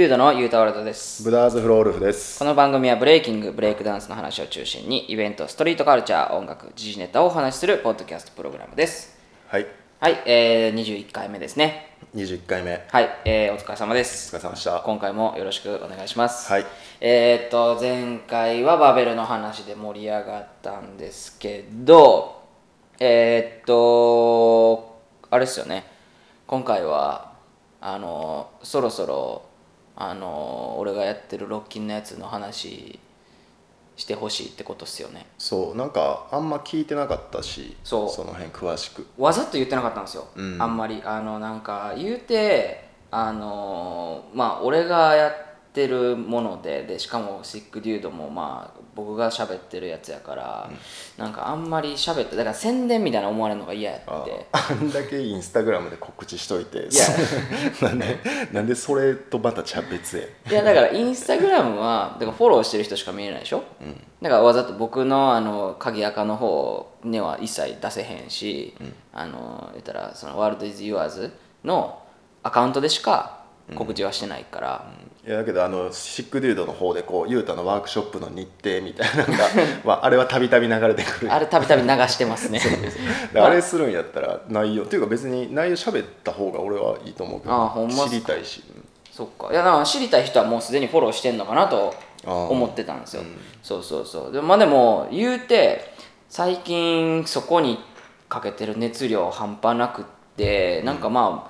デュードのユータワールドです。ブダーズフロールフです。この番組はブレイキングブレイクダンスの話を中心にイベントストリートカルチャー音楽時事ネタをお話しするポッドキャストプログラムです。はい。はい、えー、21回目ですね。21回目はい、えー、お疲れ様でおす疲れ様でした。今回もよろしくお願いします。はい。えー、っと前回はバベルの話で盛り上がったんですけどえー、っとあれですよね。今回はあのそろそろあの俺がやってるロッキンのやつの話してほしいってことっすよね。そうなんかあんま聞いてなかったしそう。の辺詳しく。わざと言ってなかったんですよ、うん。あんまり。あのなんか言うてあのまあ俺がやってるものででしかもシックデュードもまあ僕が喋ってるやつやから、なんかあんまり喋ってだから宣伝みたいな思われるのが嫌やあって。あんだけインスタグラムで告知しといて。いや。なんでなんでそれとまた茶別へいやだからインスタグラムはだからフォローしてる人しか見えないでしょ、だからわざと僕のあの鍵垢の方には一切出せへんし、あの言ったらその「World is Yours」のアカウントでしか告知はしてないから、いやだけどあのシックデュードの方でこうユータのワークショップの日程みたいなのが、まあ、あれはたびたび流れてくる。あれたびたび流してますね。で あ。れするんやったら内容っていうか別に内容喋った方が俺はいいと思うけどあほんま知りたいし。そっか。いやだから知りたい人はもうすでにフォローしてんのかなと思ってたんですよ、そうそうそう。でまあでも言うて最近そこにかけてる熱量半端なくってなんかまあ、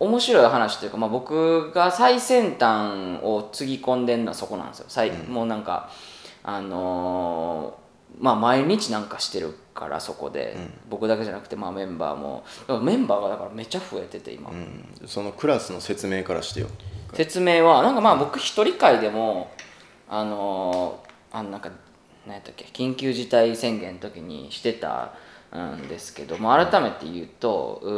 面白い話というか、まあ、僕が最先端をつぎ込んでるのはそこなんですよ、最もうなんかあのーまあ毎日なんかしてるからそこで、僕だけじゃなくてまあメンバーもメンバーがだからめっちゃ増えてて今、うん。そのクラスの説明からしてよ。説明はなんかまあ僕一人会でもあのーあのなんか何やったっけ緊急事態宣言の時にしてたんですけども改めて言うとう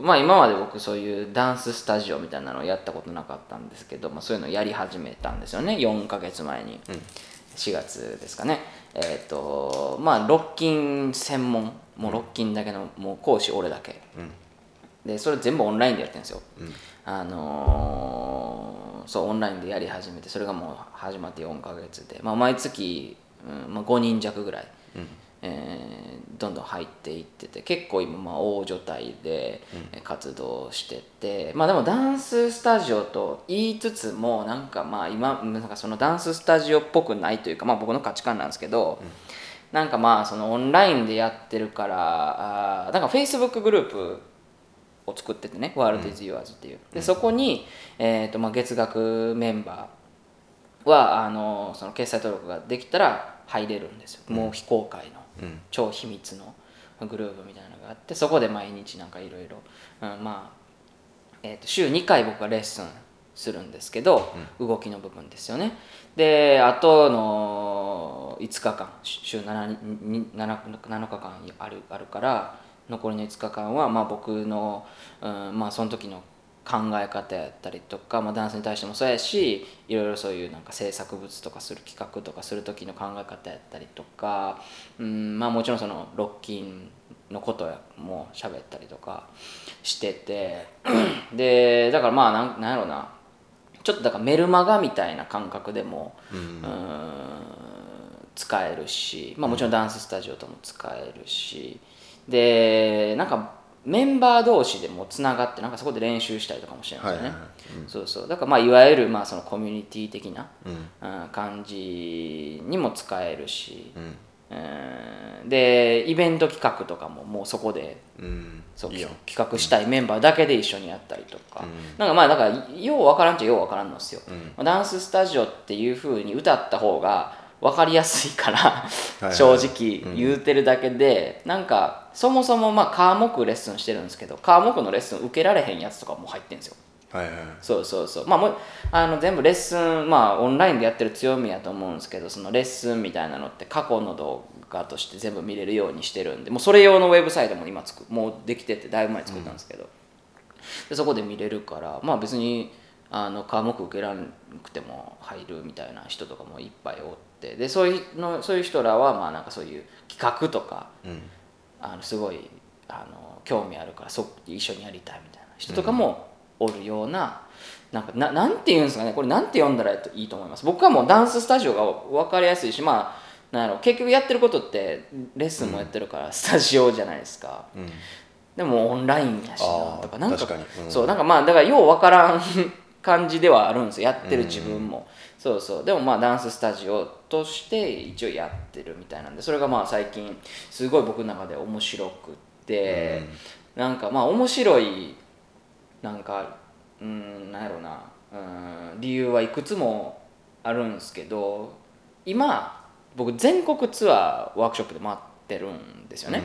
ーまあ今まで僕そういうダンススタジオみたいなのをやったことなかったんですけど、まあ、そういうのをやり始めたんですよね。4ヶ月前に、4月ですかね。えっ、とまあロッキン専門。もうロッキンだけのもう講師俺だけ、でそれ全部オンラインでやってるんですよ、あのーそうオンラインでやり始めてそれがもう始まって4ヶ月で、まあ、毎月、うんまあ、5人弱ぐらい、えーどんどん入っていってて結構今まあ大所帯でえー活動してて、まあでもダンススタジオと言いつつもなんかまあ今なんかそのダンススタジオっぽくないというか、まあ、僕の価値観なんですけど、なんかまあそのオンラインでやってるからあーなんかフェイスブックグループを作っててね「ワールド・イズ・ユアーズ」っていう。でそこに、えーとまあ、月額メンバーはあのその決済登録ができたら入れるんですよ、もう非公開の、超秘密のグループみたいなのがあってそこで毎日なんかいろいろまあ、えー、と週2回僕がレッスンするんですけど、動きの部分ですよね。であとの5日間週 7, に 7, 7日間あるあるから残りの5日間はまあ僕の、うん、まあその時の考え方やったりとか、まあ、ダンスに対してもそうやしいろいろそういうなんか制作物とかする企画とかする時の考え方やったりとか、うんまあ、もちろんそのロッキンのことも喋ったりとかしててでだからまあなんなんやろうなちょっとだからメルマガみたいな感覚でも、うん、使えるし、まあ、もちろんダンススタジオとも使えるしでなんかメンバー同士でもつながってなんかそこで練習したりとかもしてるんですよね、はいはいはい。そうそう。だからまあいわゆるまあそのコミュニティ的な、うん。うん感じにも使えるし、うん。うん。でイベント企画とかももうそこでうん。そう企画したいメンバーだけで一緒にやったりとか、なんかまあだからようわからんっちゃようわからんのですよ、まあダンススタジオっていうふうに歌った方が分かりやすいから正直言うてるだけで、なんかそもそもまあ科目レッスンしてるんですけど科目のレッスン受けられへんやつとかも入ってるんですよ。はいはい。そうそうそう。まあもうあの全部レッスンまあオンラインでやってる強みやと思うんですけどそのレッスンみたいなのって過去の動画として全部見れるようにしてるんでもうそれ用のウェブサイトも今つくもうできててだいぶ前に作ったんですけど、でそこで見れるからまあ別にあの科目受けらなくても入るみたいな人とかもいっぱいおってでそういうのそういう人らはまあなんかそういう企画とかうん。あのすごいあの興味あるからそ一緒にやりたいみたいな人とかもおるようななんかななんて言うんですかねこれなんて読んだらいいと思います？僕はもうダンススタジオが分かりやすいしまあなんやろ結局やってることってレッスンもやってるからスタジオじゃないですか、うん。でもオンラインやしなとかなんかうん。そうなんかまあだからようわからん感じではあるんですよ。やってる自分も、そうそう。でもまあダンススタジオとして一応やってるみたいなんで。それがまあ最近すごい僕の中で面白くって、なんかまあ面白いなんかうんなんやろうな。うん理由はいくつもあるんですけど今僕全国ツアーワークショップで回ってるんですよね、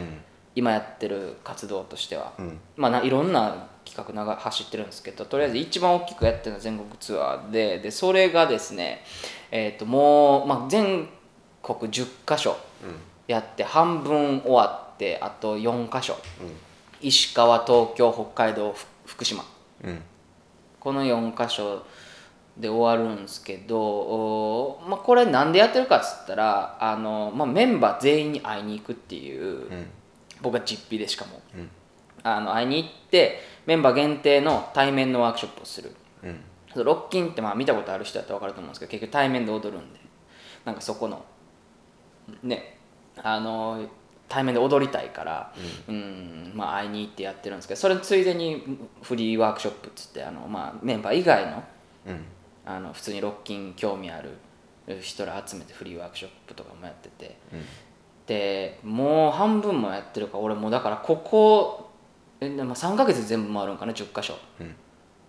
今やってる活動としては、うん。まあないろんな企画なが走ってるんですけどとりあえず一番大きくやってるのは全国ツアーででそれがですね、えー、ともう、まあ、全国10カ所やって半分終わってあと4カ所。石川東京北海道ふ福島。うん。うんこの4箇所で終わるんですけど、おまあ、これなんでやってるかっつったらあの、まあ、メンバー全員に会いに行くっていう、うん。僕は実費でしかも。うん。あの会いに行ってメンバー限定の対面のワークショップをする。うん。ロッキンってまあ見たことある人だったら分かると思うんですけど結局対面で踊るんで。なんかそこのねあの対面で踊りたいから、うんまあ、会いに行ってやってるんですけどそれついでにフリーワークショップっつってあの、まあ、メンバー以外のうん。あの普通にロッキン興味ある人ら集めてフリーワークショップとかもやってて。うん。でもう半分もやってるから俺もうだからここえ、まあ、3ヶ月で全部回るんかな10箇所。うん。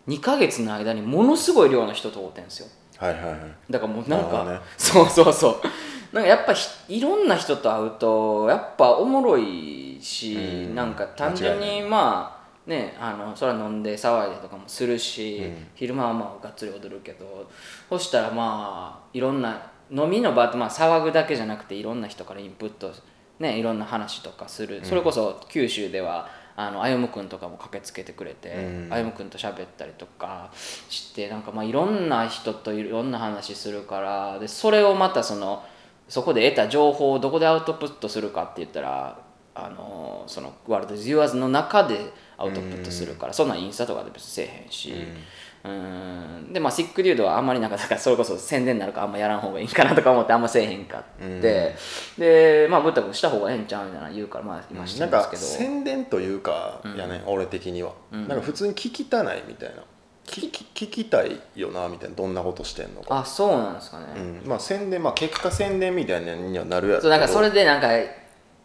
2ヶ月の間にものすごい量の人通ってんですよ。はいはいはい。だからもうなんか、ね。そうそうそう。なんかやっぱひいろんな人と会うとやっぱおもろいし、うん。なんか単純にまあねあのそれは飲んで騒いでとかもするし、うん。昼間はまあがっつり踊るけどそしたらまあいろんな飲みの場ってまあ騒ぐだけじゃなくていろんな人からインプットねいろんな話とかする、それこそ九州ではあの歩夢君とかも駆けつけてくれて、うん歩夢君と喋ったりとかしてなんかまあいろんな人といろんな話するからでそれをまたそのそこで得た情報をどこでアウトプットするかって言ったらあのそのワールド・ズ・ユアーズの中でアウトプットするから、そんなんインスタとかで別にせえへんし。うんでまあシックデュードはあんまりなんかだからそれこそ宣伝になるからあんまやらん方がいいかなとか思ってあんませえへんかって、でまあブッダ君した方がええんちゃうみたいな言うからまあ今してるんですけど、宣伝というかやね、俺的には、なんか普通に聞きたないみたいな。聞き聞き。たいよなみたいな。どんなことしてんのか、あそうなんですかね、うん、まあ宣伝まあ結果宣伝みたいなのにはなるやろそうなんかそれでなんか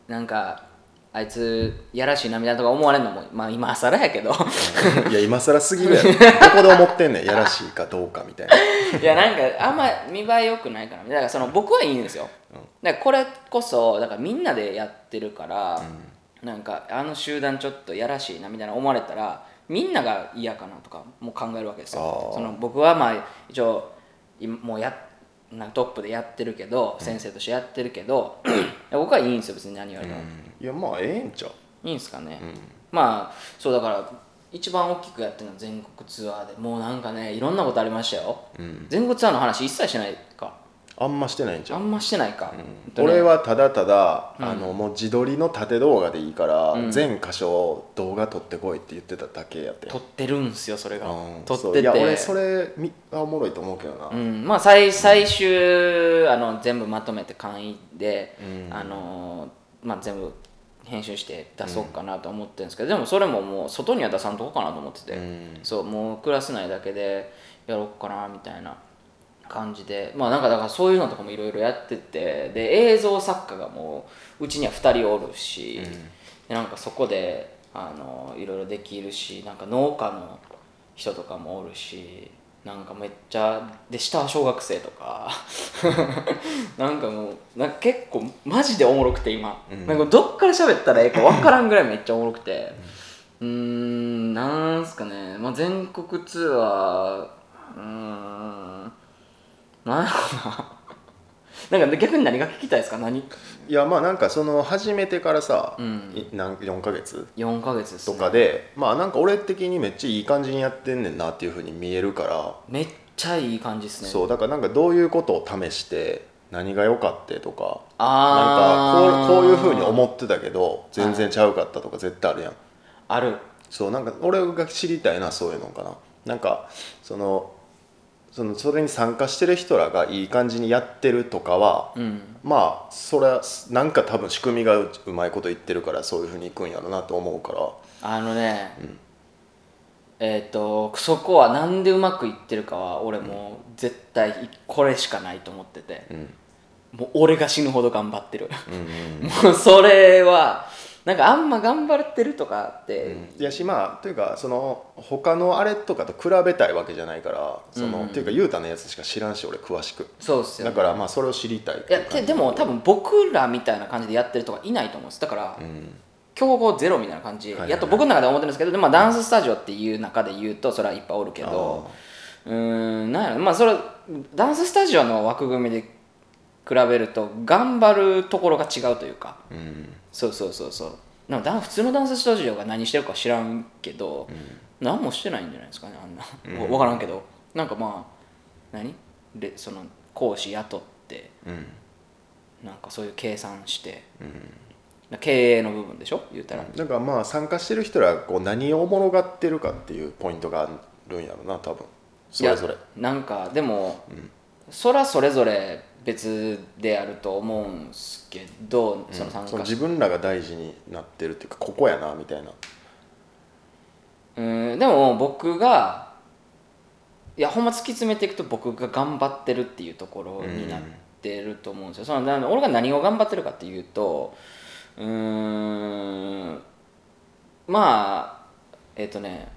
なんかあいつやらしいなみたいなとか思われるのもまあ今更やけど。いや今更すぎるやろ。どこで思ってんねんやらしいかどうかみたいな。いやなんかあんま見栄え良くないから。だからその僕はいいんですよ。だからこれこそだからみんなでやってるから、なんかあの集団ちょっとやらしいなみたいな思われたらみんなが嫌かなとかも考えるわけですよ。その僕はまあ一応今もうやなんかトップでやってるけど、先生としてやってるけど僕はいいんですよ別に何よりも、いやまあええんちゃう。いいんすかね、まあそうだから一番大きくやってるのは全国ツアーでもうなんかねいろんなことありましたよ、全国ツアーの話一切してないかあんましてないんちゃう？んあましてないか、ほん。俺はただただ、あのもう自撮りの縦動画でいいから、全箇所動画撮ってこいって言ってただけやって撮ってるんすよそれが、うん。撮ってて。いや俺それみあおもろいと思うけどな、うん、まあ最最終あの全部まとめて簡易で、うん。あのまあ、全部編集して出そうかなと思ってるんですけど、でもそれももう外には出さんとこかなと思ってて、うん。そうもうクラス内だけでやろうかなみたいな感じでまあなんかだからそういうのとかもいろいろやっててで映像作家がもううちには2人おるし、でなんかそこであのいろいろできるしなんか農家の人とかもおるしなんかめっちゃで下は小学生とか なんかもうなんか結構マジでおもろくて今、なんかどっから喋ったらええか分からんぐらいめっちゃおもろくて。うーんなんすかね、まあ、全国ツアーうーんなんやろうななんか逆に何が聞きたいですか？何？いやまあなんかその始めてからさ、うん。いなん4ヶ月？4ヶ月です、とね、かで、まあなんか俺的にめっちゃいい感じにやってんねんなっていうふうに見えるから、めっちゃいい感じですね。そうだからなんかどういうことを試して何が良かってとか。あなんかこうこういうふうにっ思ってたけど全然ちゃうかったとか絶対あるやん。ある。そうなんか俺が知りたいのはそういうのかな。なんかそのそのそれに参加してる人らがいい感じにやってるとかは、うん。まあそれはなんか多分仕組みがううまいこと言ってるからそういうふうにいくんやろなと思うから。あのね、えっ、とそこはなんでうまくいってるかは俺もう絶対これしかないと思ってて、もう俺が死ぬほど頑張ってる、もうそれはなんかあんま頑張ってるとかって、いやしまあというかその他のあれとかと比べたいわけじゃないからその、っていうか雄太のやつしか知らんし俺詳しく。そうっすよ、ね、だからまあそれを知りたいいやででも多分僕らみたいな感じでやってる人がいないと思うんです。だから、競合ゼロみたいな感じ、やっと僕の中では思ってるんですけどで、まあ、ダンススタジオっていう中で言うとそれはいっぱいおるけどうーんなんやろ。まあそれダンススタジオの枠組みで比べると頑張るところが違うというか、そうそうそうそう。な普通のダンススタジオが何してるか知らんけど、何もしてないんじゃないですかねあんな、わ分からんけど。なんかまあ何？でその講師雇ってうん。なんかそういう計算して、経営の部分でしょ？言ったら、なんかまあ参加してる人らがこう何をおもろがってるかっていうポイントがあるんやろな多分。それぞれ。なんかでも、そらそれぞれ別であると思うんすけど、その参加その自分らが大事になってるっていうかここやなみたいな。うんでも僕がいやほんま突き詰めていくと僕が頑張ってるっていうところになってると思うんですよ、そのな俺が何を頑張ってるかっていうとうーんまあえっ、とね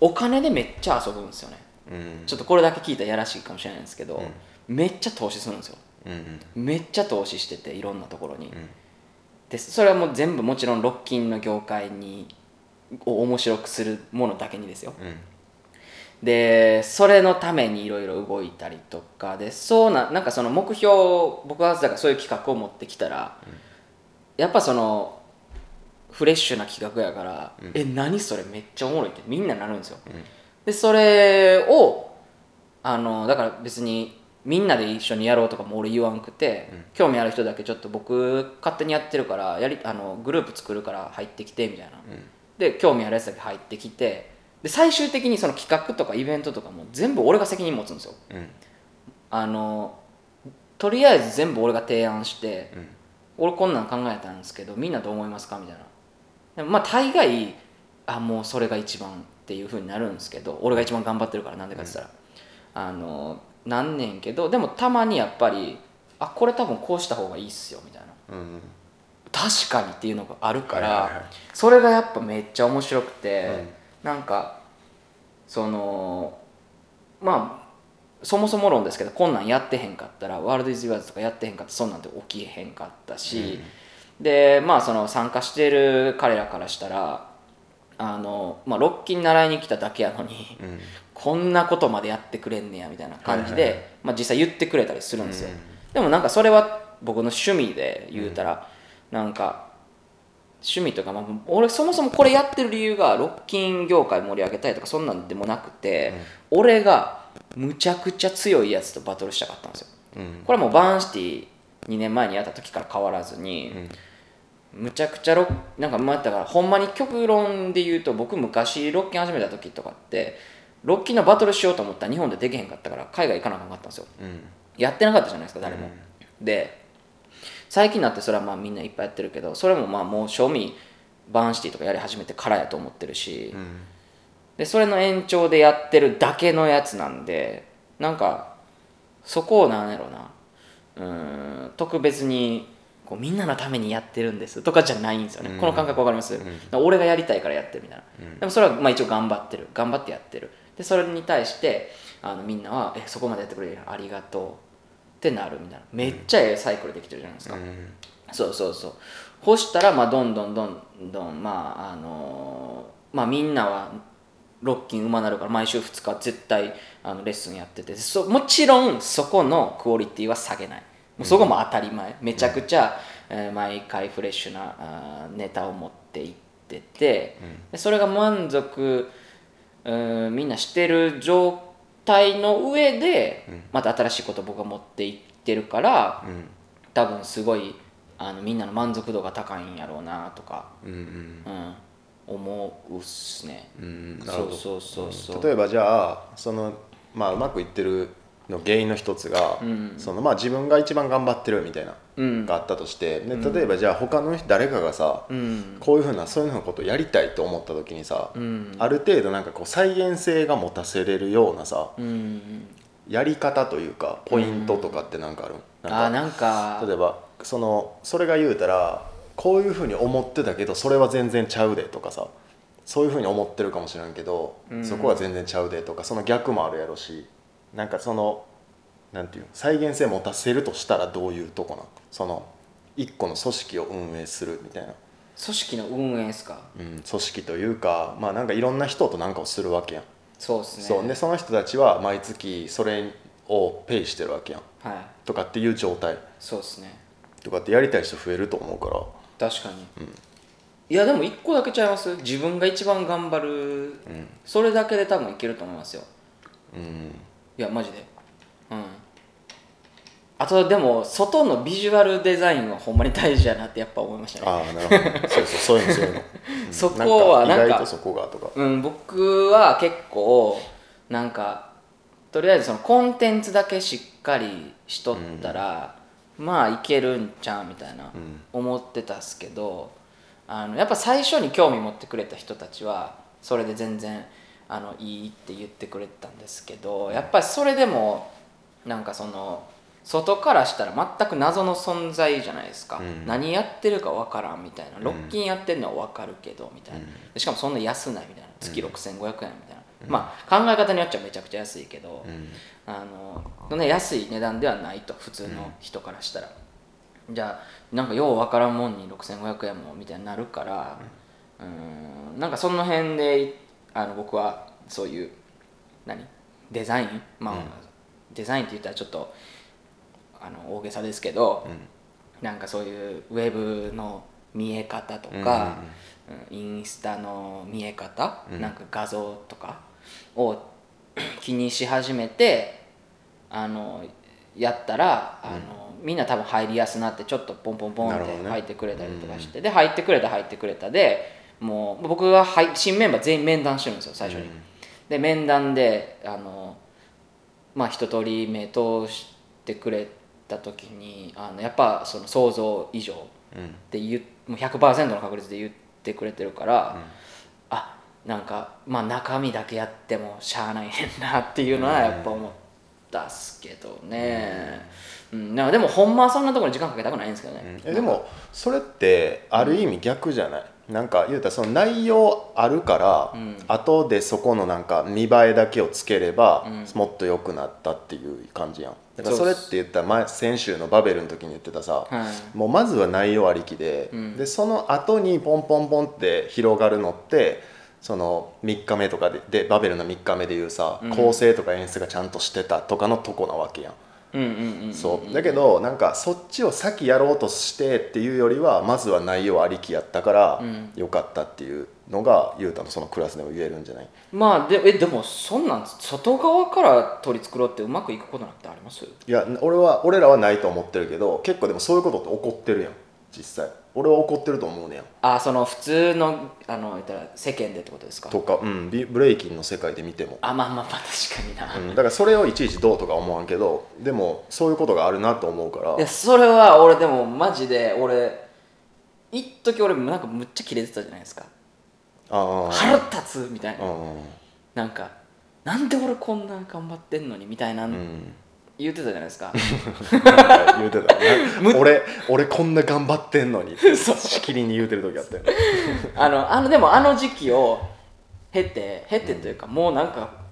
お金でめっちゃ遊ぶんですよね。うん。ちょっとこれだけ聞いたらやらしいかもしれないんですけど、めっちゃ投資するんですよ。うんめっちゃ投資してていろんなところに、でそれはもう全部もちろんロッキンの業界にを面白くするものだけにですよ。うん。でそれのためにいろいろ動いたりとか。でそうななんかその目標僕はだからそういう企画を持ってきたら、やっぱそのフレッシュな企画やから「え何それめっちゃおもろい」ってみんななるんですよ、でそれをあのだから別にみんなで一緒にやろうとかも俺言わんくて、興味ある人だけちょっと僕勝手にやってるからやりあのグループ作るから入ってきてみたいな、で興味あるやつだけ入ってきてで最終的にその企画とかイベントとかも全部俺が責任持つんですよ。うん。あのとりあえず全部俺が提案して、俺こんなん考えたんですけどみんなどう思いますかみたいな。でもまあ大概あもうそれが一番っていうふうになるんですけど俺が一番頑張ってるからなんでかって言ったら、あのなんねんけどでもたまにやっぱりあこれ多分こうした方がいいっすよみたいな。うん確かにっていうのがあるから、はいはいはい。それがやっぱめっちゃ面白くて、なんかそのまあそもそも論ですけどこんなんやってへんかったらワールド・イズ・ユアーズとかやってへんかったらそんなんて起きへんかったし、でまあその参加してる彼らからしたらあの、まあ、ロッキン習いに来ただけやのに、うんこんなことまでやってくれんねやみたいな感じで、はいはい。まあ、実際言ってくれたりするんですよ、うん。でもなんかそれは僕の趣味で言うたら、なんか趣味とか、まあ、俺そもそもこれやってる理由がロッキン業界盛り上げたいとかそんなんでもなくて、俺がむちゃくちゃ強いやつとバトルしたかったんですよ。うん。これはもうバーンシティ2年前にやった時から変わらずに、むちゃくちゃロッなんかまあだからほんまに極論で言うと僕昔ロッキン始めた時とかってロッキンのバトルしようと思ったら日本でできへんかったから海外行かなあかったんですよ。うん。やってなかったじゃないですか誰も、で最近になってそれはまあみんないっぱいやってるけどそれもまあもう賞味バーンシティとかやり始めてからやと思ってるし、うん。でそれの延長でやってるだけのやつなんでなんかそこをなんやろうなうーん特別にこうみんなのためにやってるんですとかじゃないんですよね、うん。この感覚わかります、俺がやりたいからやってるみたいな、でもそれはまあ一応頑張ってる。頑張ってやってるでそれに対してあのみんなは「えそこまでやってくれるありがとう」ってなるみたいな。めっちゃええサイクルできてるじゃないですか、うん。そうそうそう。ほしたらまあどんどんどんどんまああのーまあみんなはロッキン馬なるから毎週2日絶対あのレッスンやってて。そもちろんそこのクオリティは下げない。もうそこも当たり前。めちゃくちゃ、えー毎回フレッシュなあーネタを持っていってて、でそれが満足うんみんなしてる状態の上で、また新しいことを僕が持っていってるから、うん。多分すごいあのみんなの満足度が高いんやろうなとか、うんうん。うん、思うっすね、うんなるほど。そうそうそうそう。例えばじゃあそのまあうまくいってるの原因の一つが、うん。そのまあ自分が一番頑張ってるみたいな、うん。があったとしてで例えばじゃあ他の人誰かがさ、うん。こういうふうなそういうふうなことをやりたいと思った時にさ、うん。ある程度なんかこう再現性が持たせれるようなさうん。やり方というかポイントとかってなんかある、あなんか。例えばそのそれが言うたらこういうふうに思ってたけどそれは全然ちゃうでとかさそういうふうに思ってるかもしれんけど、うん。そこは全然ちゃうでとかその逆もあるやろしなんかそのなんていうの再現性持たせるとしたらどういうとこなんその一個の組織を運営するみたいな、組織の運営ですか？うん、組織というかまあなんかいろんな人となんかをするわけやん、そうですね。そう。でその人たちは毎月それをペイしてるわけやん。はい。とかっていう状態。そうですね。とかってやりたい人増えると思うから。確かに、いやでも一個だけちゃいます？自分が一番頑張る、それだけで多分いけると思いますよ。うんいやマジで。うん。あとでも外のビジュアルデザインはほんまに大事やなってやっぱ思いましたね。ああなるほど。そうそうそういうのそういうの、うん。そこはなんか意外とそこがとか。うん僕は結構なんかとりあえずそのコンテンツだけしっかりしとったら、まあいけるんちゃうみたいな思ってたっすけどあのやっぱ最初に興味持ってくれた人たちはそれで全然あのいいって言ってくれたんですけどやっぱりそれでもなんかその外からしたら全く謎の存在じゃないですか、うん。何やってるか分からんみたいな。ロッキンやってるのは分かるけどみたいな、でしかもそんな安ないみたいな。月6500円みたいな、まあ考え方によっちゃめちゃくちゃ安いけど、うん。あのそんな安い値段ではないと普通の人からしたら、じゃあなんかよう分からんもんに6500円もみたいになるからうん。なんかその辺であの僕はそういう何？デザイン？まあ、デザインって言ったらちょっとあの大げさですけど、なんかそういうウェブの見え方とか、うんインスタの見え方、なんか画像とかを 気にし始めてあのやったらあの、みんな多分入りやすなってちょっとポンポンポンって入ってくれたりとかして、で入ってくれた入ってくれたでもう僕は入新メンバー全員面談してるんですよ最初に。で面談であのまあ一通り目通してくれた時にあのやっぱその想像以上って言うもう100%の確率で言ってくれてるから、あなんかまあ中身だけやってもしゃあないねんなっていうのはやっぱ思ったっすけどね、うん。なんかでもほんまはそんなところに時間かけたくないんですけどね、えでもそれってある意味逆じゃない、なんか言うたらその内容あるから、後でそこのなんか見栄えだけをつければ、もっと良くなったっていう感じやん。だからそれって言ったら前先週のバベルの時に言ってたさ、はい。もうまずは内容ありきで、でその後にポンポンポンって広がるのってその3日目とかででバベルの3日目でいうさ、構成とか演出がちゃんとしてたとかのとこなわけやんうんうんうんうんそう。だけどなんかそっちを先やろうとしてっていうよりはまずは内容ありきやったからよかったっていうのが雄太のそのクラスでも言えるんじゃない？まあでえでもそんなん外側から取り繕ってうまくいくことなんてあります？いや俺は俺らはないと思ってるけど結構でもそういうことって起こってるやん実際。俺は起こってると思うねや。んあその普通のあの言ったら世間でってことですか？とか、うん、ビブレイキンの世界で見ても、あまあまあまあ確かにな、うん、だからそれをいちいちどうとか思わんけどでもそういうことがあるなと思うから。いやそれは俺でもマジで俺一時俺なんかむっちゃキレてたじゃないですか。あ腹立つみたいな、あなんかなんで俺こんな頑張ってんのにみたいな、うんうん言ってたじゃないですか。言うてた。な俺俺こんな頑張ってんのに。ってしきりに言うてる時あったよねあのあのでもあの時期を経て経てというか、もうなんか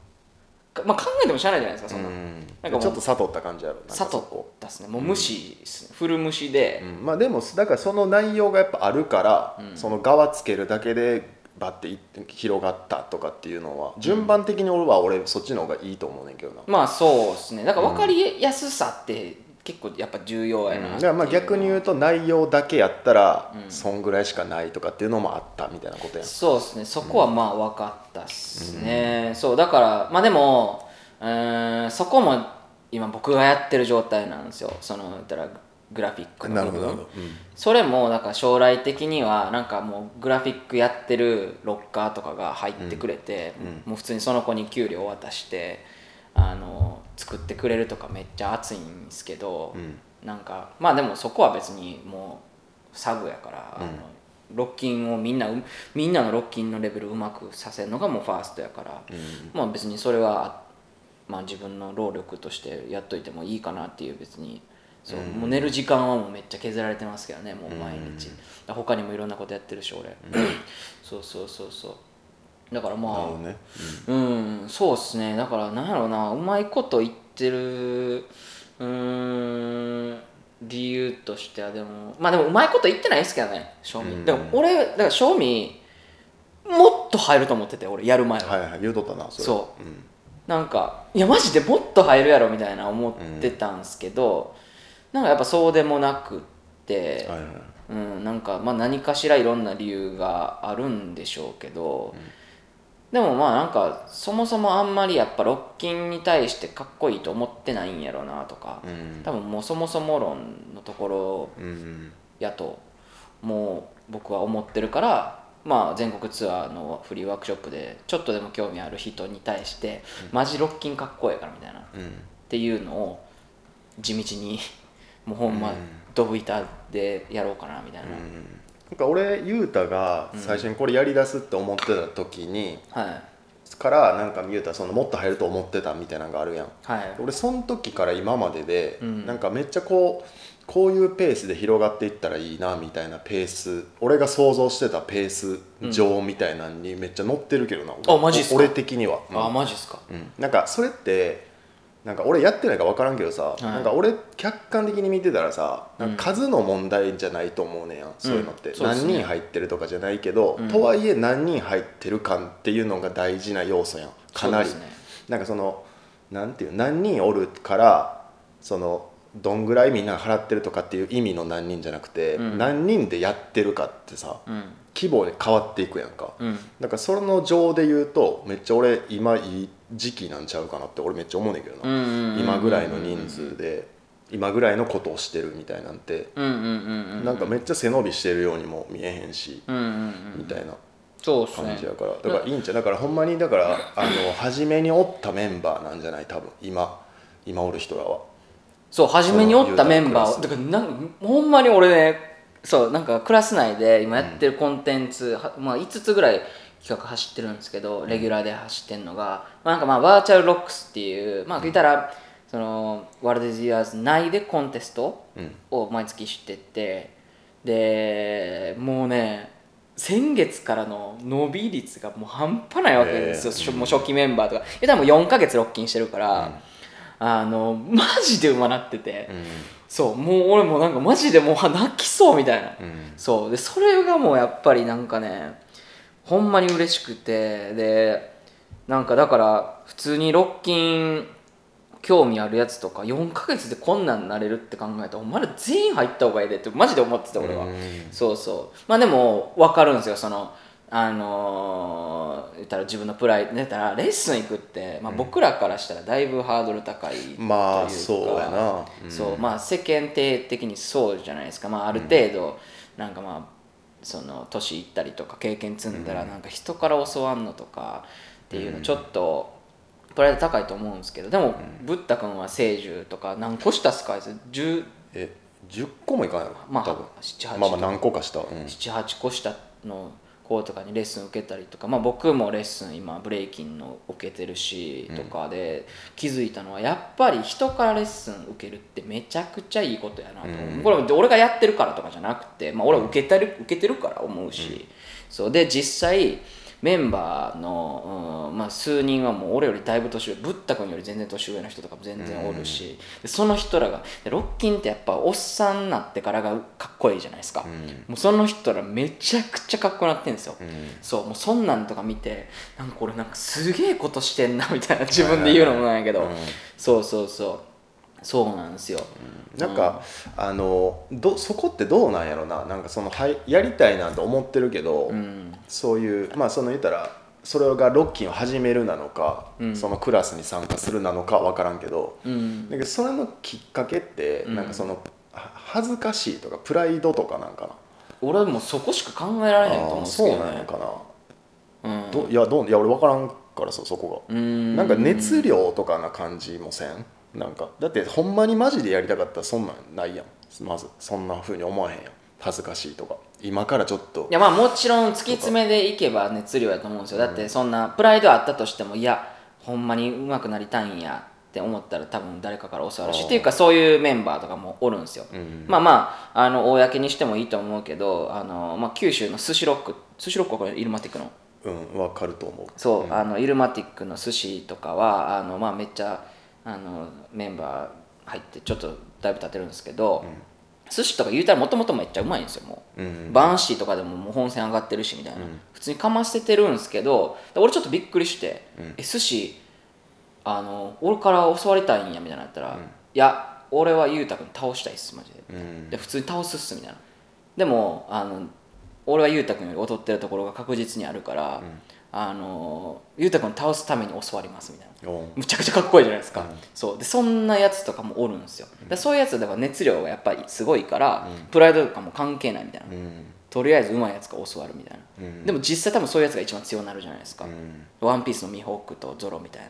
かまあ考えてもしゃあないじゃないですかそんな、うん。なんかちょっと悟った感じあるな。んかそ悟こったっすね。もう無視っすね、フル無視で、うん。まあでもだからその内容がやっぱあるから、その側つけるだけでバッていって広がったとかっていうのは順番的に俺は俺そっちの方がいいと思うねんけどな、まあそうですね。だから分かりやすさって結構やっぱ重要やなだからまあ逆に言うと内容だけやったら、そんぐらいしかないとかっていうのもあったみたいなことやん。そうですね。そこはまあ分かったっすね、そうだからまあでもうーんそこも今僕がやってる状態なんですよ。その言ったらグラフィックの部分。うん。それもだから将来的にはなんかもうグラフィックやってるロッカーとかが入ってくれて、もう普通にその子に給料を渡してあの作ってくれるとかめっちゃ熱いんですけど、なんかまあでもそこは別にもうサブやから、あのロッキンをみんなうみんなのロッキンのレベルうまくさせるのがもうファーストやから、まあ別にそれは、まあ、自分の労力としてやっといてもいいかなっていう別にそう、もう寝る時間はもうめっちゃ削られてますけどねもう毎日、他にもいろんなことやってるし俺、そうそうそうそう。だからまあなるほどね。うん。そうっすね。だからなんやろうなうまいこと言ってるうーん理由としてはでもまあでもうまいこと言ってないですけどね正味、うん。だから俺だから正味もっと入ると思ってて俺やる前は、はいはい言うとったなそれ。そう。うん。なんかいやマジでもっと入るやろみたいな思ってたんすけど、なんかやっぱそうでもなくって、はいはい。うん、なんかまあ何かしらいろんな理由があるんでしょうけど、でもまあなんかそもそもあんまりやっぱロッキンに対してかっこいいと思ってないんやろなとか、うん。多分もうそもそも論のところうん。やともう僕は思ってるからまあ全国ツアーのフリーワークショップでちょっとでも興味ある人に対してマジロッキンかっこええからみたいなっうん。ていうのを地道にもうほんまうんドブ板でやろうかなみたいな、なんか俺雄太が最初にこれやりだすって思ってた時に、はい。からなんか雄太そのもっと入ると思ってたみたいなのがあるやん。はい。俺その時から今までで、うん。なんかめっちゃこうこういうペースで広がっていったらいいなみたいなペース俺が想像してたペース上みたいなのにめっちゃ乗ってるけどな、あマジっすか？俺的には、うん。あマジっすか？うん。なんかそれってなんか俺やってないか分からんけどさ、い。なんか俺客観的に見てたらさなんか数の問題じゃないと思うねやん、そういうのって、ね。何人入ってるとかじゃないけど、うん。とはいえ何人入ってるかっていうのが大事な要素やん。かなり、ね。なんかそのなんていう何人おるからそのどんぐらいみんなが払ってるとかっていう意味の何人じゃなくて、うん。何人でやってるかってさうん。規模で変わっていくやんか、うん。だからその上で言うとめっちゃ俺今いい時期なんちゃうかなって俺めっちゃ思うねんけどな、今ぐらいの人数で今ぐらいのことをしてるみたいなんて、なんかめっちゃ背伸びしてるようにも見えへんし、みたいなそうっすね。感じやから、だからいいんちゃう。だからほんまにだからあの初めにおったメンバーなんじゃない？多分。今今おる人らはそう初めにおったメンバーだからなんほんまに俺ねそうなんかクラス内で今やってるコンテンツ、はまあ、5つぐらい企画走ってるんですけどレギュラーで走ってるのが、まあ、なんかまあバーチャルロックスっていうまあ言ったらそのワールドディアーズ内でコンテストうん。を毎月してってでもうね先月からの伸び率がもう半端ないわけですよ、ええしょもう初期メンバーとか。いや多分4ヶ月ロッキンしてるから、あのマジでうまなってて、そうもう俺もなんかマジでもうは泣きそうみたいな、うん。そう。でそれがもうやっぱりなんかねほんまに嬉しくて。でなんかだから普通にロッキン興味あるやつとか4ヶ月でこんなんなれるって考えたらお前ら全員入った方がいいでってマジで思ってた俺は、うん。そうそう。まあでも分かるんですよそのあのー言ったら自分のプライド言ったらレッスン行くって、まあ、僕らからしたらだいぶハードル高いというか、まあそうやな。うん。そうまあ世間体的にそうじゃないですか、まあ、ある程度なんかまあその年いったりとか経験積んだらなんか人から教わんのとかっていうのちょっとプライド高いと思うんですけどでもブッダ君は聖樹とか何個したっすか？あいつ10え10個もいかんやろまあ多分。78まあまあ何個かした、うん。78個下の子とかにレッスン受けたりとか、まあ、僕もレッスン今ブレイキンの受けてるしとかで気づいたのはやっぱり人からレッスン受けるってめちゃくちゃいいことやなと思う、うん。これ俺がやってるからとかじゃなくて、まあ、俺は受けてる受けてるから思うし、そう。で実際メンバーの、うんまあ、数人はもう俺よりだいぶ年上ブッダ君より全然年上の人とかも全然おるし、でその人らがでロッキンってやっぱおっさんになってからがかっこいいじゃないですか、もうその人らめちゃくちゃかっこなってんですよ、そうもうそんなんとか見てなんか俺なんかすげえことしてんなみたいな自分で言うのもなんやけど、そうそうそうそうなんですよ、なんか、あのどそこってどうなんやろな。なんかそのはいやりたいなと思ってるけど、うん。そういうまあその言ったらそれがロッキンを始めるなのか、うん。そのクラスに参加するなのか分からんけど、うん。だけどそれのきっかけって、うん。なんかそのは恥ずかしいとかプライドとかなんかな？俺はもうそこしか考えられへんと思うんですけどね。なんやかな、うん。どいやどういや俺分からんからさそこが。なんか熱量とかな感じもせん？なんかだってほんまにマジでやりたかったらそんなんないやん。まずそんな風に思わへんやん。恥ずかしいとか。今からちょっといやまあもちろん突き詰めでいけば熱量やと思うんですよ。だってそんなプライドあったとしてもいやほんまに上手くなりたいんやって思ったら多分誰かから教わるしっていうかそういうメンバーとかもおるんですよ、ん。まあまああの公にしてもいいと思うけどあの、まあ、九州の寿司ロック寿司ロックはこれイルマティックの？うん分かると思う。そう、あのイルマティックの寿司とかはあの、まあ、めっちゃあのメンバー入ってちょっとだいぶ経ってるんですけど、寿司とか言うたらもともとめっちゃうまいんですよもう、うんバーンシーとかでももう本戦上がってるしみたいな、普通にかませてるんですけど俺ちょっとびっくりして「え寿司あの俺から教わりたいんや」みたいなのやったら「いや俺は裕太君倒したいっすマジで」うん。で普通に倒すっすみたいな。でもあの俺は裕太君より劣ってるところが確実にあるから、あの裕太君を倒すために教わりますみたいな。むちゃくちゃかっこいいじゃないですか、うん。そう。でそんなやつとかもおるんですよ、でそういうやつでは熱量がやっぱりすごいから、プライドとかも関係ないみたいな、うん。とりあえず上手いやつが教わるみたいな、うん。でも実際多分そういうやつが一番強くなるじゃないですか、うん。ワンピースのミホークとゾロみたいな。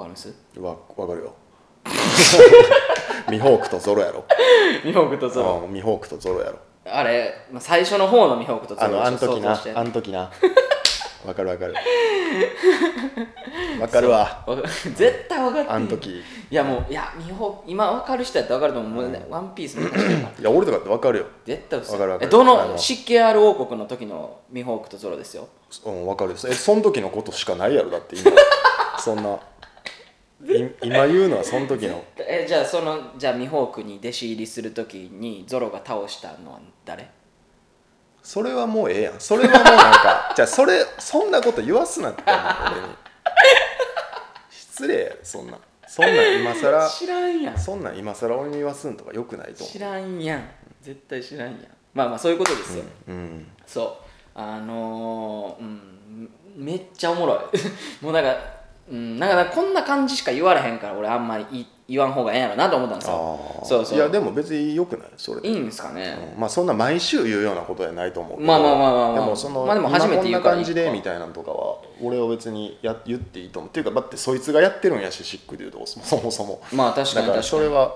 わ、かります？わ分かるよ。ミホークとゾロやろ。ミホークとゾロ。うんミホークとゾロやろ。あれ、まあ、最初の方のミホークとゾロあのあん時な。あん時な分かる分かる。分 かるわ。わか絶対分かってあん時。いやもういやミホ今分かる人やったら分かると思う、もうねワンピースいや俺とかって分かるよ。絶対嘘わかるわかる。えどあの。の湿気ある王国の時のミホークとゾロですよ？うん分かるよ。えその時のことしかないやろだって今。そんな。い今言うのはその時の。えじゃあそのじゃあミホークに弟子入りする時にゾロが倒したのは誰？それはもうええやん。それはもうなんか じゃあそれそんなこと言わすなって思う俺に。失礼やろそんな。んそんなん今さら知らんやん。そんなん今さら俺に言わすんとかよくないと思知らんやん。絶対知らんやん。まあまあそういうことですよ、ううん。そう。あのーうんめっちゃおもろい。もうなんか、うん、なんかこんな感じしか言われへんから俺あんまりい言わん方がええんやろなと思ったんですよ。そうそう。いやでも別によくないそれで。いいんですかね、うん。まあそんな毎週言うようなことじゃないと思うまあまあまあまあまあ。でもその、まあでも初めて言うから今こんな感じでみたいなのとかは俺は別にや言っていいと思う。っていうかだってそいつがやってるんやしシックで言うと そもそも。まあ確かにだからそれは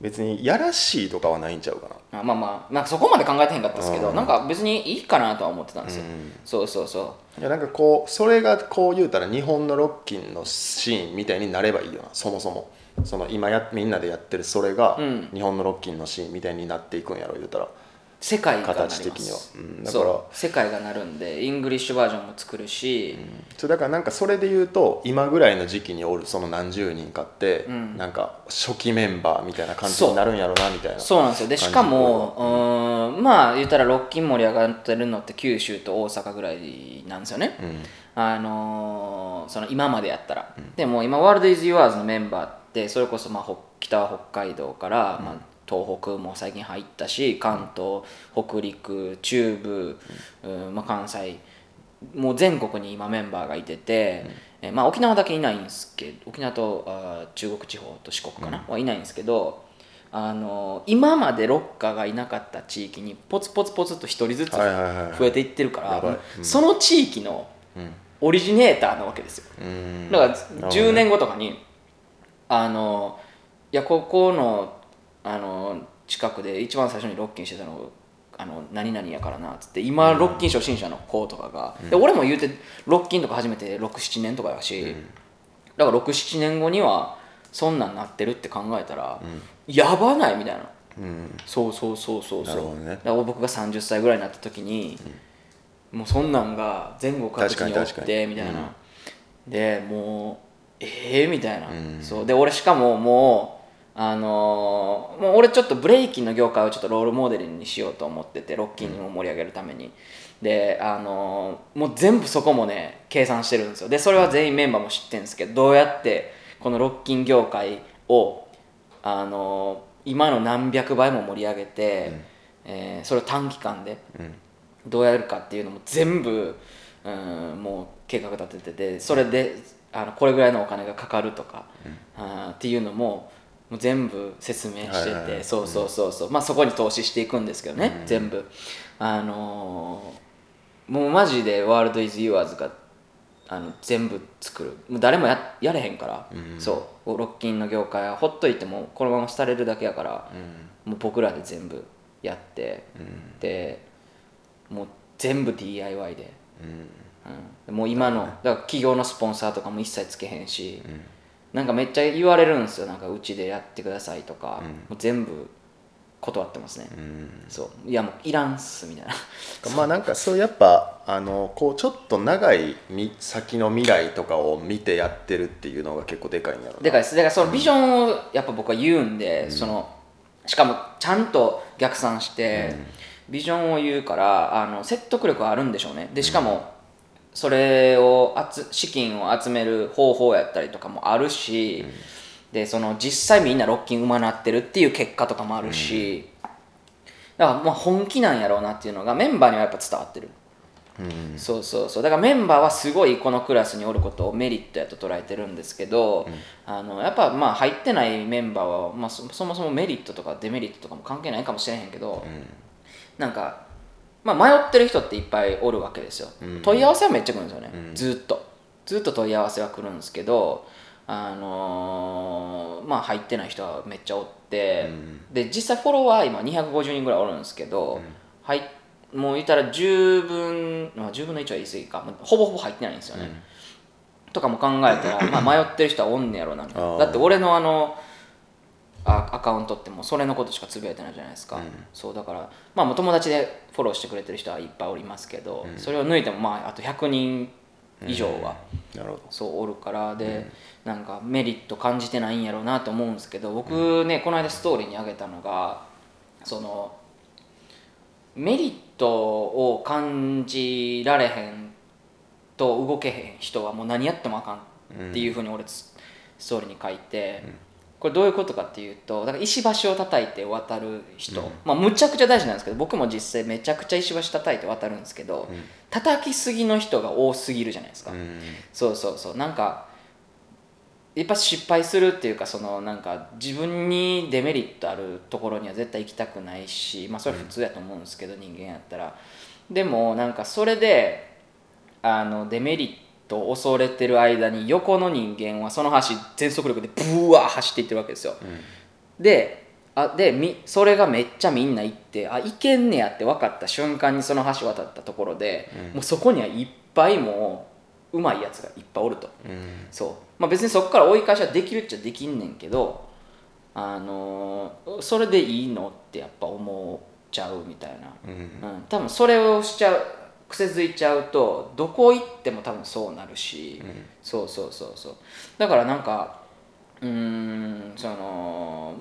別にやらしいとかはないんちゃうかな。あまあまあ。まあそこまで考えてへんかったですけど、うん。なんか別にいいかなとは思ってたんですよ、うん。そうそうそいやなんかこうそれがこう言うたら日本のロッキンのシーンみたいになればいいよなそもそもその今やみんなでやってるそれがうん。日本のロッキンのシーンみたいになっていくんやろ言うたら。う世界がなります。形的には。うん。だからそう。世界がなるんでイングリッシュバージョンも作るし、そうだからなんかそれで言うと今ぐらいの時期におるその何十人かって、うん。なんか初期メンバーみたいな感じになるんやろなみたいな。そうなんですよ。でしかもうーん。まあ言ったらロッキン盛り上がってるのって九州と大阪ぐらいなんですよね、うん。あのーその今までやったら、でも今「ワールド・イズ・ユアーズ」のメンバーってそれこそまあ北北は北海道から、まあ、東北も最近入ったし関東北陸中部、うん。まあ、関西もう全国に今メンバーがいてて、えーまあ、沖縄だけいないんですけど沖縄とあー中国地方と四国かな、はいないんですけどあのー今までロッカーがいなかった地域にポツポツポツと一人ずつはいはいはいはい。増えていってるから、やばい。うん。その地域のオリジネーターなわけですよ。うん。だからなるほどね。10年後とかにあのいやここのあの近くで一番最初にロッキンしてたのあの何々やからなっつって今ロッキン初心者の子とかが、で俺も言うてロッキンとか始めて67年とかやし、だから67年後にはそんなんなってるって考えたら、やばないみたいな。うん。そうそうそうそうそう。ね。だから僕が30歳ぐらいになった時に、もうそんなんが全国各地におってみたいな、でもうええみたいな、うん。そう。で俺しかももうあのーもう俺ちょっとブレイキンの業界をちょっとロールモデルにしようと思っててロッキンを盛り上げるために、であのーもう全部そこもね計算してるんですよ。でそれは全員メンバーも知ってるんですけどどうやってこのロッキン業界をあのー今の何百倍も盛り上げて、えーそれを短期間でうん。どうやるかっていうのも全部、うん、もう計画立てててそれであのこれぐらいのお金がかかるとか、あーっていうのももう全部説明してて、はいはいはい。そうそうそうそう、まあそこに投資していくんですけどね、全部。あのーもうマジで「ワールド・イズ・ユアーズ」があの全部作る。もう誰もややれへんから、そう。ロッキンの業界はほっといてもこのまま廃れるだけやから、もう僕らで全部やって、でもう全部 DIY で、うん。もう今のだから企業のスポンサーとかも一切つけへんし、なんかめっちゃ言われるんですよ。なんかうちでやってくださいとか、もう全部断ってますね、そう。いやもういらんっすみたいな。まあなんかそうやっぱあのこうちょっと長いみ先の未来とかを見てやってるっていうのが結構でかいんやろな。でかいです。だからそのビジョンをやっぱ僕は言うんで、そのしかもちゃんと逆算して、ビジョンを言うからあの説得力はあるんでしょうね。でしかもそれを集資金を集める方法やったりとかもあるし、でその実際みんなロッキンうまなってるっていう結果とかもあるし、だからまあ本気なんやろうなっていうのがメンバーにはやっぱ伝わってる、そうそうそう。だからメンバーはすごいこのクラスにおることをメリットやと捉えてるんですけど、あのやっぱまあ入ってないメンバーは、まあ、そそもそもメリットとかデメリットとかも関係ないかもしれへんけど、なんか、まあ、迷ってる人っていっぱいおるわけですよ、問い合わせはめっちゃ来るんですよね、ずっと。ずっと問い合わせは来るんですけどあのーまあ入ってない人はめっちゃおって、で実際フォロワー今250人ぐらいおるんですけど、はいもう言ったら10分、まあ、10分の1は言い過ぎか。まあほぼほぼ入ってないんですよね、とかも考えたら、まあ、迷ってる人はおんねやろな。ー。だって俺のあのあアカウントってもうそれのことしかつぶやいてないじゃないですか、そうだからまあ友達でフォローしてくれてる人はいっぱいおりますけど、それを抜いてもまああと100人以上は、なるほど。そうおるからで、なんかメリット感じてないんやろうなと思うんですけど僕ねこの間ストーリーにあげたのがそのメリットを感じられへんと動けへん人はもう何やってもあかんっていうふうに俺スストーリーに書いて、これどういうことかっていうとだから石橋を叩いて渡る人、まあむちゃくちゃ大事なんですけど僕も実際めちゃくちゃ石橋叩いて渡るんですけど、叩きすぎの人が多すぎるじゃないですか、うん。そうそうそう。なんかやっぱ失敗するっていうかそのなんか自分にデメリットあるところには絶対行きたくないしまあそれは普通やと思うんですけど、人間やったら。でもなんかそれであのデメリットを恐れてる間に横の人間はその橋全速力でブワー走っていってるわけですよ、であでみそれがめっちゃみんな行ってあ行けんねやって分かった瞬間にその橋渡ったところで、もうそこにはいっぱいもううまいやつがいっぱいおると、そう。まあ別にそこから追い返しはできるっちゃできんねんけどあのーそれでいいのってやっぱ思っちゃうみたいな、うん。多分それをしちゃう癖づいちゃうとどこ行っても多分そうなるし、そうそうそうそう。だからなんかうーんその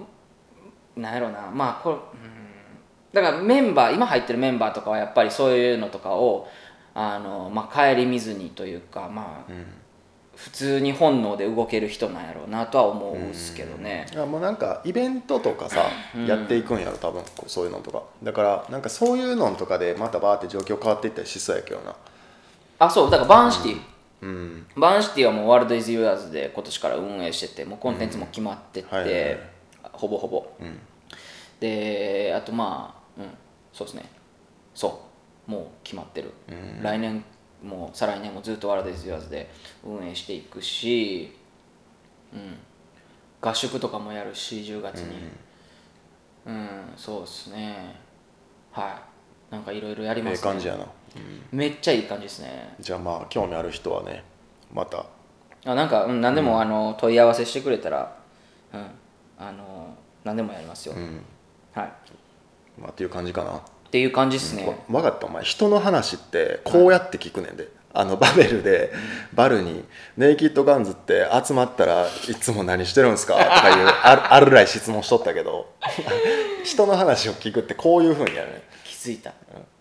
なんやろなまあこれうん。だからメンバー今入ってるメンバーとかはやっぱりそういうのとかをあの、まあ、顧みずにというかまあ、普通に本能で動ける人なんやろうなとは思うんすけどね、いやもうなんかイベントとかさ、やっていくんやろ多分こうそういうのとか。だからなんかそういうのとかでまたバーって状況変わっていったりしそうやけどな。あそう。だからバーンシティ、うん。バーンシティはもうワールド・イズ・ユアーズで今年から運営しててもうコンテンツも決まってて、ほぼほぼ、であとまあ、うん、そうですね。そう。もう決まってる、来年も再来年もずっとワールド・イズ・ユアーズで運営していくし、うん、合宿とかもやるし10月に。うん、そうですね。はい。なんかいろいろやりええます感じやな。めっちゃいい感じですね。じゃあまあ興味ある人はねまた。あなんか、うん、何でも、あの問い合わせしてくれたら、うん、あの何でもやりますよ、はい。まあっていう感じかなっていう感じですね、分かった。お前人の話ってこうやって聞くねんで、あのバベルでバルに「ネイキッドガンズって集まったらいつも何してるんすか?」とかいうあるあるらい質問しとったけど。人の話を聞くってこういうふうにやるね気づいた、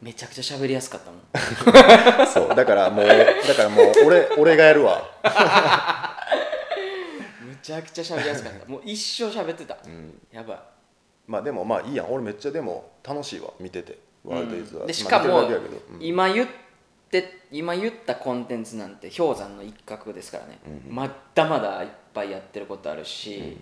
めちゃくちゃ喋りやすかったもん。そう。だからもうだからもう俺俺がやるわ。むちゃくちゃ喋りやすかった。もう一生喋ってた、やばいまあでもまあいいやん。俺めっちゃでも楽しいわ。見てて。ワールドイズは、でしかも、まあうん。今言って今言ったコンテンツなんて氷山の一角ですからね、まだまだいっぱいやってることあるし、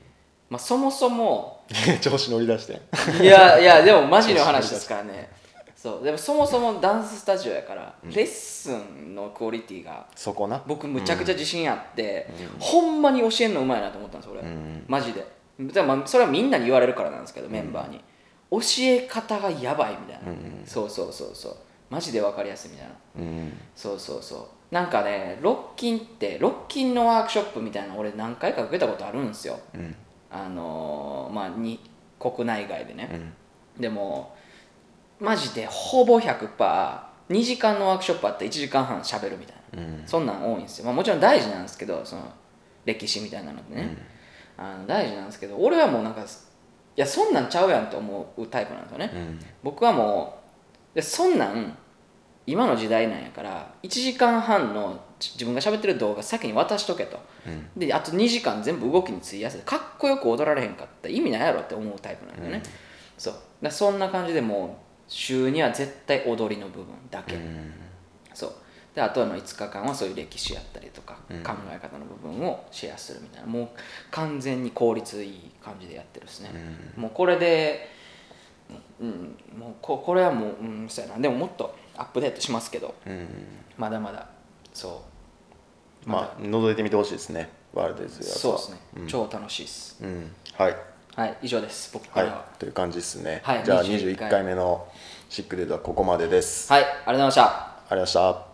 まあ、そもそも 調子乗り出して。いやいやでもマジの話ですからね。そう。でもそもそもダンススタジオやから、レッスンのクオリティがそこな。僕むちゃくちゃ自信あって、ほんまに教えるのうまいなと思ったんです俺、ん。マジででもまあそれはみんなに言われるからなんですけど、メンバーに。教え方がやばいみたいな、そうそうそうそう。マジで分かりやすいみたいな。うんそうそうそう。なんかねロッキンってロッキンのワークショップみたいなの俺何回か受けたことあるんですよ。うん。あのーまあに国内外でね、でもマジでほぼ 100%2 時間のワークショップあって1時間半しゃべるみたいな、うん。そんなん多いんですよ、まあ、もちろん大事なんですけどその歴史みたいなのってね、あの大事なんですけど俺はもうなんかいやそんなんちゃうやんって思うタイプなんですよね、うん。僕はもうでそんなん今の時代なんやから1時間半のち自分が喋ってる動画先に渡しとけと、であと2時間全部動きに費やせてかっこよく踊られへんかったら意味ないやろって思うタイプなんだよね、そう。だそんな感じでもう週には絶対踊りの部分だけ、そうであとの5日間はそういう歴史やったりとか、考え方の部分をシェアするみたいなもう完全に効率いい感じでやってるですね、もうこれでうん、もうここれはもう、うん、そうやな。でももっとアップデートしますけどうん。まだまだそう。まあ覗いてみてほしいですね。ワールドですそうですね、超楽しいです。うん。はい。はい以上です。僕からは。はい。という感じですね。はいじゃあ21 21回目のシックデートはここまでです。はい、ありがとうございました。ありがとうございました